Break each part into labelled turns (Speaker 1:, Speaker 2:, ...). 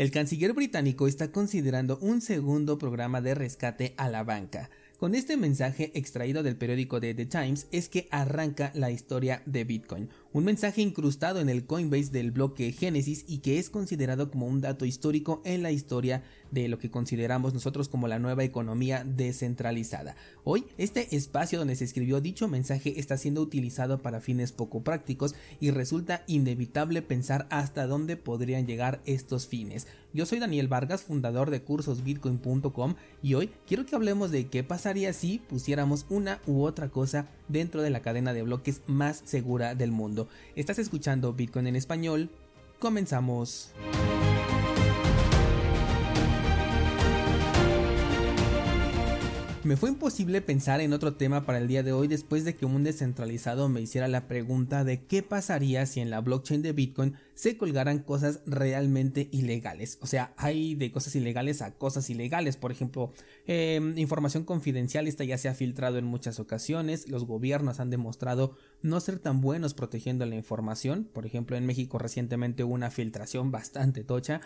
Speaker 1: El canciller británico está considerando un segundo programa de rescate a la banca. Con este mensaje extraído del periódico de The Times es que arranca la historia de Bitcoin, un mensaje incrustado en el Coinbase del bloque Genesis y que es considerado como un dato histórico en la historia de lo que consideramos nosotros como la nueva economía descentralizada. Hoy, este espacio donde se escribió dicho mensaje está siendo utilizado para fines poco prácticos y resulta inevitable pensar hasta dónde podrían llegar estos fines. Yo soy Daniel Vargas, fundador de cursosbitcoin.com y hoy quiero que hablemos de qué pasaría si pusiéramos una u otra cosa dentro de la cadena de bloques más segura del mundo. Estás escuchando Bitcoin en español. Comenzamos. Me fue imposible pensar en otro tema para el día de hoy después de que un descentralizado me hiciera la pregunta de qué pasaría si en la blockchain de Bitcoin se colgaran cosas realmente ilegales. O sea, hay de cosas ilegales a cosas ilegales. Por ejemplo, em, información confidencial, esta ya se ha filtrado en muchas ocasiones. Los gobiernos han demostrado no ser tan buenos protegiendo la información. Por ejemplo, en México recientemente hubo una filtración bastante tocha.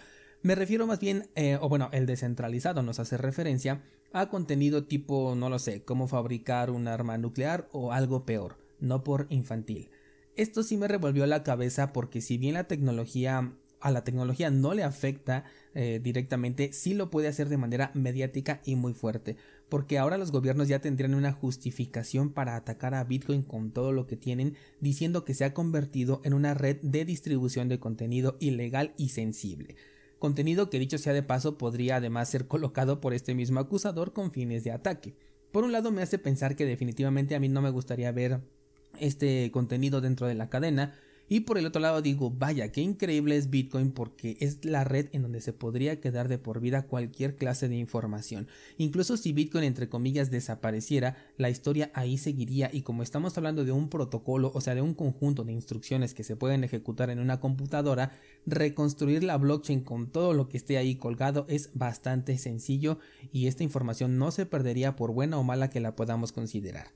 Speaker 1: Me refiero más bien, eh, o bueno, el descentralizado nos hace referencia a contenido tipo, no lo sé, cómo fabricar un arma nuclear o algo peor, no por infantil. Esto sí me revolvió la cabeza porque si bien la tecnología a la tecnología no le afecta eh, directamente, sí lo puede hacer de manera mediática y muy fuerte, porque ahora los gobiernos ya tendrían una justificación para atacar a Bitcoin con todo lo que tienen, diciendo que se ha convertido en una red de distribución de contenido ilegal y sensible contenido que dicho sea de paso podría además ser colocado por este mismo acusador con fines de ataque. Por un lado me hace pensar que definitivamente a mí no me gustaría ver este contenido dentro de la cadena, y por el otro lado digo, vaya, qué increíble es Bitcoin porque es la red en donde se podría quedar de por vida cualquier clase de información. Incluso si Bitcoin entre comillas desapareciera, la historia ahí seguiría y como estamos hablando de un protocolo, o sea, de un conjunto de instrucciones que se pueden ejecutar en una computadora, reconstruir la blockchain con todo lo que esté ahí colgado es bastante sencillo y esta información no se perdería por buena o mala que la podamos considerar.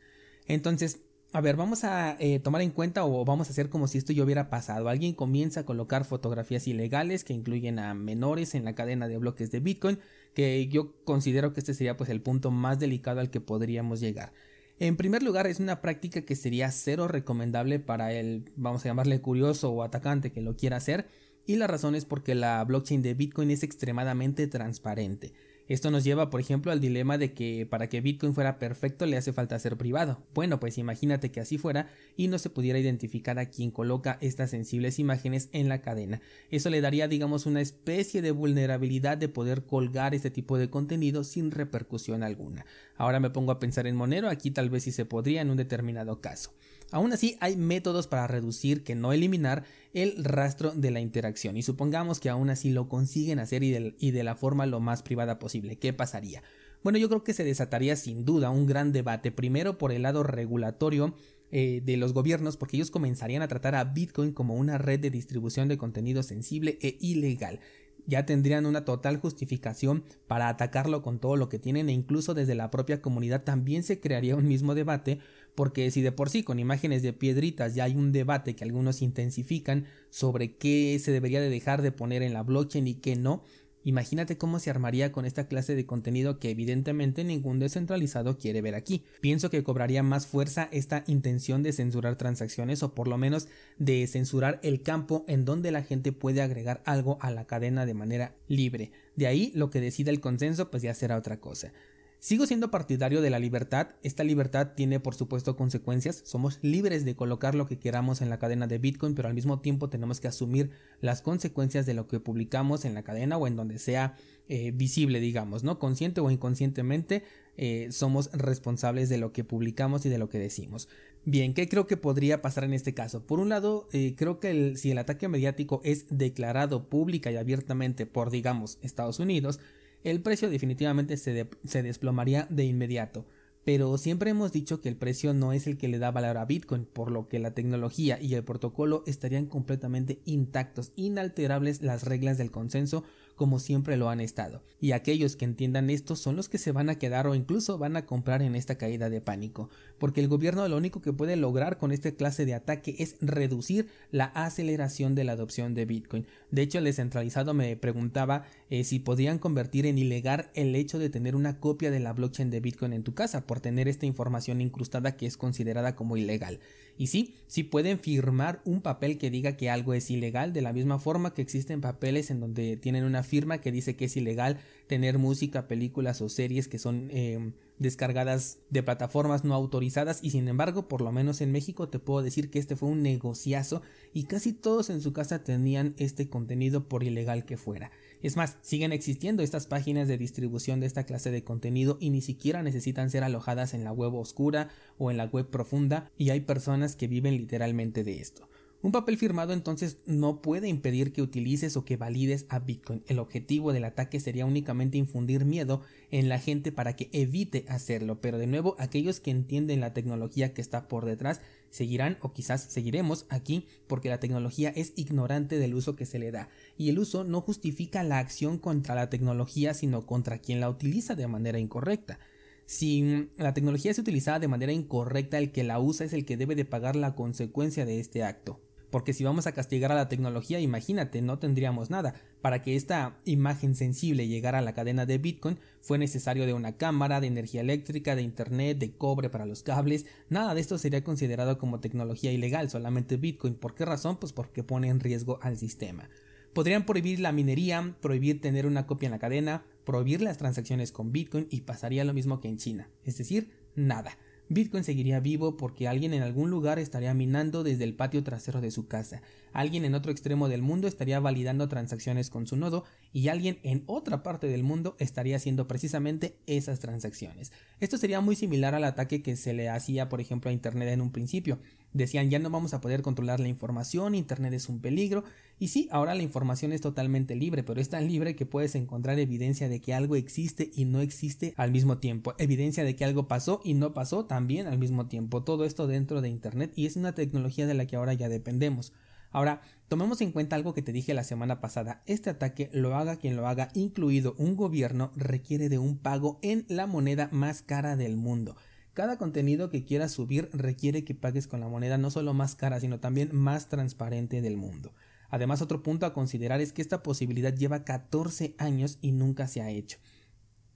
Speaker 1: Entonces, a ver, vamos a eh, tomar en cuenta o vamos a hacer como si esto ya hubiera pasado. Alguien comienza a colocar fotografías ilegales que incluyen a menores en la cadena de bloques de Bitcoin, que yo considero que este sería pues el punto más delicado al que podríamos llegar. En primer lugar, es una práctica que sería cero recomendable para el, vamos a llamarle curioso o atacante que lo quiera hacer, y la razón es porque la blockchain de Bitcoin es extremadamente transparente. Esto nos lleva, por ejemplo, al dilema de que para que Bitcoin fuera perfecto le hace falta ser privado. Bueno, pues imagínate que así fuera y no se pudiera identificar a quien coloca estas sensibles imágenes en la cadena. Eso le daría, digamos, una especie de vulnerabilidad de poder colgar este tipo de contenido sin repercusión alguna. Ahora me pongo a pensar en Monero, aquí tal vez sí se podría en un determinado caso. Aún así, hay métodos para reducir, que no eliminar, el rastro de la interacción. Y supongamos que aún así lo consiguen hacer y de, la forma lo más privada posible. ¿Qué pasaría? Bueno, yo creo que se desataría sin duda un gran debate, primero por el lado regulatorio eh, de los gobiernos, porque ellos comenzarían a tratar a Bitcoin como una red de distribución de contenido sensible e ilegal ya tendrían una total justificación para atacarlo con todo lo que tienen e incluso desde la propia comunidad también se crearía un mismo debate porque si de por sí con imágenes de piedritas ya hay un debate que algunos intensifican sobre qué se debería de dejar de poner en la blockchain y qué no, Imagínate cómo se armaría con esta clase de contenido que evidentemente ningún descentralizado quiere ver aquí. Pienso que cobraría más fuerza esta intención de censurar transacciones o por lo menos de censurar el campo en donde la gente puede agregar algo a la cadena de manera libre. De ahí lo que decida el consenso pues ya será otra cosa. Sigo siendo partidario de la libertad. Esta libertad tiene por supuesto consecuencias. Somos libres de colocar lo que queramos en la cadena de Bitcoin, pero al mismo tiempo tenemos que asumir las consecuencias de lo que publicamos en la cadena o en donde sea eh, visible, digamos, ¿no? Consciente o inconscientemente eh, somos responsables de lo que publicamos y de lo que decimos. Bien, ¿qué creo que podría pasar en este caso? Por un lado, eh, creo que si el ataque mediático es declarado pública y abiertamente por, digamos, Estados Unidos, el precio definitivamente se, desplomaría de inmediato. Pero siempre hemos dicho que el precio no es el que le da valor a Bitcoin, por lo que la tecnología y el protocolo estarían completamente intactos, inalterables las reglas del consenso, como siempre lo han estado. Y aquellos que entiendan esto son los que se van a quedar o incluso van a comprar en esta caída de pánico, porque el gobierno lo único que puede lograr con esta clase de ataque es reducir la aceleración de la adopción de Bitcoin. De hecho, el descentralizado me preguntaba eh, si podían convertir en ilegal el hecho de tener una copia de la blockchain de Bitcoin en tu casa por tener esta información incrustada que es considerada como ilegal. Y sí, sí pueden firmar un papel que diga que algo es ilegal, de la misma forma que existen papeles en donde tienen una firma que dice que es ilegal tener música, películas o series que son em, descargadas de plataformas no autorizadas y sin embargo, por lo menos en México te puedo decir que este fue un negociazo y casi todos en su casa tenían este contenido por ilegal que fuera. Es más, siguen existiendo estas páginas de distribución de esta clase de contenido y ni siquiera necesitan ser alojadas en la web oscura o en la web profunda y hay personas que viven literalmente de esto. Un papel firmado entonces no puede impedir que utilices o que valides a Bitcoin. El objetivo del ataque sería únicamente infundir miedo en la gente para que evite hacerlo, pero de nuevo aquellos que entienden la tecnología que está por detrás seguirán o quizás seguiremos aquí porque la tecnología es ignorante del uso que se le da y el uso no justifica la acción contra la tecnología sino contra quien la utiliza de manera incorrecta. Si la tecnología es utilizada de manera incorrecta, el que la usa es el que debe de pagar la consecuencia de este acto. Porque si vamos a castigar a la tecnología, imagínate, no tendríamos nada. Para que esta imagen sensible llegara a la cadena de Bitcoin fue necesario de una cámara, de energía eléctrica, de internet, de cobre para los cables. Nada de esto sería considerado como tecnología ilegal, solamente Bitcoin. ¿Por qué razón? Pues porque pone en riesgo al sistema. Podrían prohibir la minería, prohibir tener una copia en la cadena, prohibir las transacciones con Bitcoin y pasaría lo mismo que en China. Es decir, nada. Bitcoin seguiría vivo porque alguien en algún lugar estaría minando desde el patio trasero de su casa, alguien en otro extremo del mundo estaría validando transacciones con su nodo y alguien en otra parte del mundo estaría haciendo precisamente esas transacciones. Esto sería muy similar al ataque que se le hacía por ejemplo a Internet en un principio. Decían ya no vamos a poder controlar la información, Internet es un peligro y sí, ahora la información es totalmente libre, pero es tan libre que puedes encontrar evidencia de que algo existe y no existe al mismo tiempo, evidencia de que algo pasó y no pasó también al mismo tiempo, todo esto dentro de Internet y es una tecnología de la que ahora ya dependemos. Ahora, tomemos en cuenta algo que te dije la semana pasada. Este ataque, lo haga quien lo haga, incluido un gobierno, requiere de un pago en la moneda más cara del mundo. Cada contenido que quieras subir requiere que pagues con la moneda no solo más cara, sino también más transparente del mundo. Además, otro punto a considerar es que esta posibilidad lleva 14 años y nunca se ha hecho.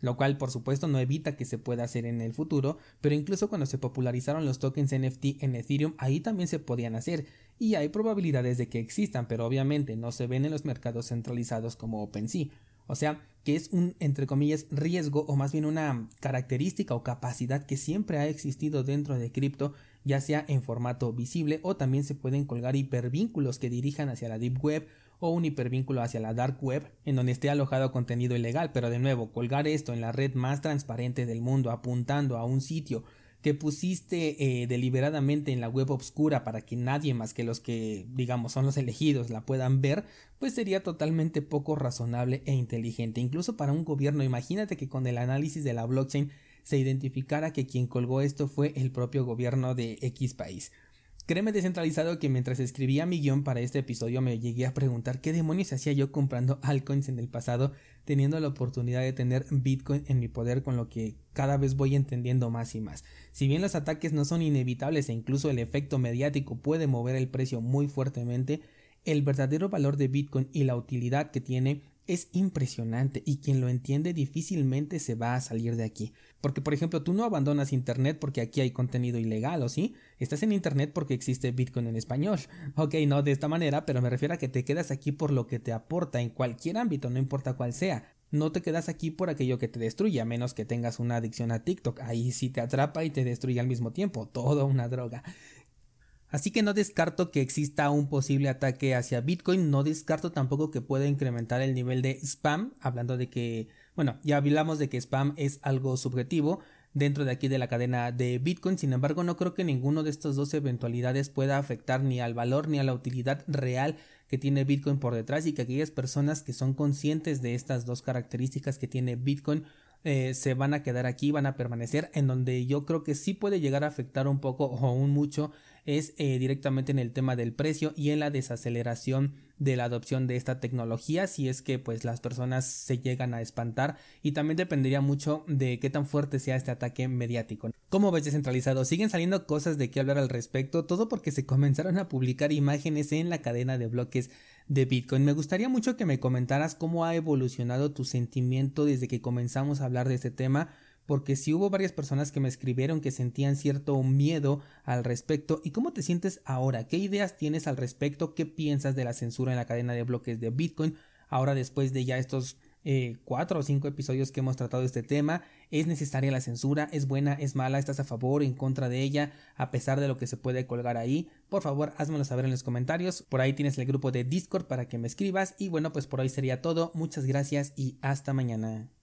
Speaker 1: Lo cual, por supuesto, no evita que se pueda hacer en el futuro, pero incluso cuando se popularizaron los tokens NFT en Ethereum, ahí también se podían hacer, y hay probabilidades de que existan, pero obviamente no se ven en los mercados centralizados como OpenSea. O sea, que es un, entre comillas, riesgo o más bien una característica o capacidad que siempre ha existido dentro de cripto, ya sea en formato visible o también se pueden colgar hipervínculos que dirijan hacia la Deep Web o un hipervínculo hacia la Dark Web en donde esté alojado contenido ilegal, pero de nuevo, colgar esto en la red más transparente del mundo apuntando a un sitio que pusiste eh, deliberadamente en la web obscura para que nadie más que los que digamos son los elegidos la puedan ver, pues sería totalmente poco razonable e inteligente. Incluso para un gobierno, imagínate que con el análisis de la blockchain se identificara que quien colgó esto fue el propio gobierno de X país. Créeme descentralizado que mientras escribía mi guion para este episodio me llegué a preguntar qué demonios hacía yo comprando altcoins en el pasado teniendo la oportunidad de tener Bitcoin en mi poder con lo que cada vez voy entendiendo más y más. Si bien los ataques no son inevitables e incluso el efecto mediático puede mover el precio muy fuertemente, el verdadero valor de Bitcoin y la utilidad que tiene es impresionante y quien lo entiende difícilmente se va a salir de aquí. Porque, por ejemplo, tú no abandonas Internet porque aquí hay contenido ilegal, ¿o sí? Estás en Internet porque existe Bitcoin en español. Ok, no de esta manera, pero me refiero a que te quedas aquí por lo que te aporta en cualquier ámbito, no importa cuál sea. No te quedas aquí por aquello que te destruye, a menos que tengas una adicción a TikTok. Ahí sí te atrapa y te destruye al mismo tiempo. Todo una droga. Así que no descarto que exista un posible ataque hacia Bitcoin, no descarto tampoco que pueda incrementar el nivel de spam, hablando de que, bueno, ya hablamos de que spam es algo subjetivo dentro de aquí de la cadena de Bitcoin, sin embargo no creo que ninguno de estas dos eventualidades pueda afectar ni al valor ni a la utilidad real que tiene Bitcoin por detrás y que aquellas personas que son conscientes de estas dos características que tiene Bitcoin eh, se van a quedar aquí, van a permanecer, en donde yo creo que sí puede llegar a afectar un poco o un mucho es eh, directamente en el tema del precio y en la desaceleración de la adopción de esta tecnología si es que pues las personas se llegan a espantar y también dependería mucho de qué tan fuerte sea este ataque mediático. ¿Cómo ves descentralizado? Siguen saliendo cosas de qué hablar al respecto, todo porque se comenzaron a publicar imágenes en la cadena de bloques de Bitcoin. Me gustaría mucho que me comentaras cómo ha evolucionado tu sentimiento desde que comenzamos a hablar de este tema porque si hubo varias personas que me escribieron que sentían cierto miedo al respecto. ¿Y cómo te sientes ahora? ¿Qué ideas tienes al respecto? ¿Qué piensas de la censura en la cadena de bloques de Bitcoin? Ahora después de ya estos eh, cuatro o cinco episodios que hemos tratado este tema. ¿Es necesaria la censura? ¿Es buena? ¿Es mala? ¿Estás a favor o en contra de ella? A pesar de lo que se puede colgar ahí. Por favor, házmelo saber en los comentarios. Por ahí tienes el grupo de Discord para que me escribas. Y bueno, pues por hoy sería todo. Muchas gracias y hasta mañana.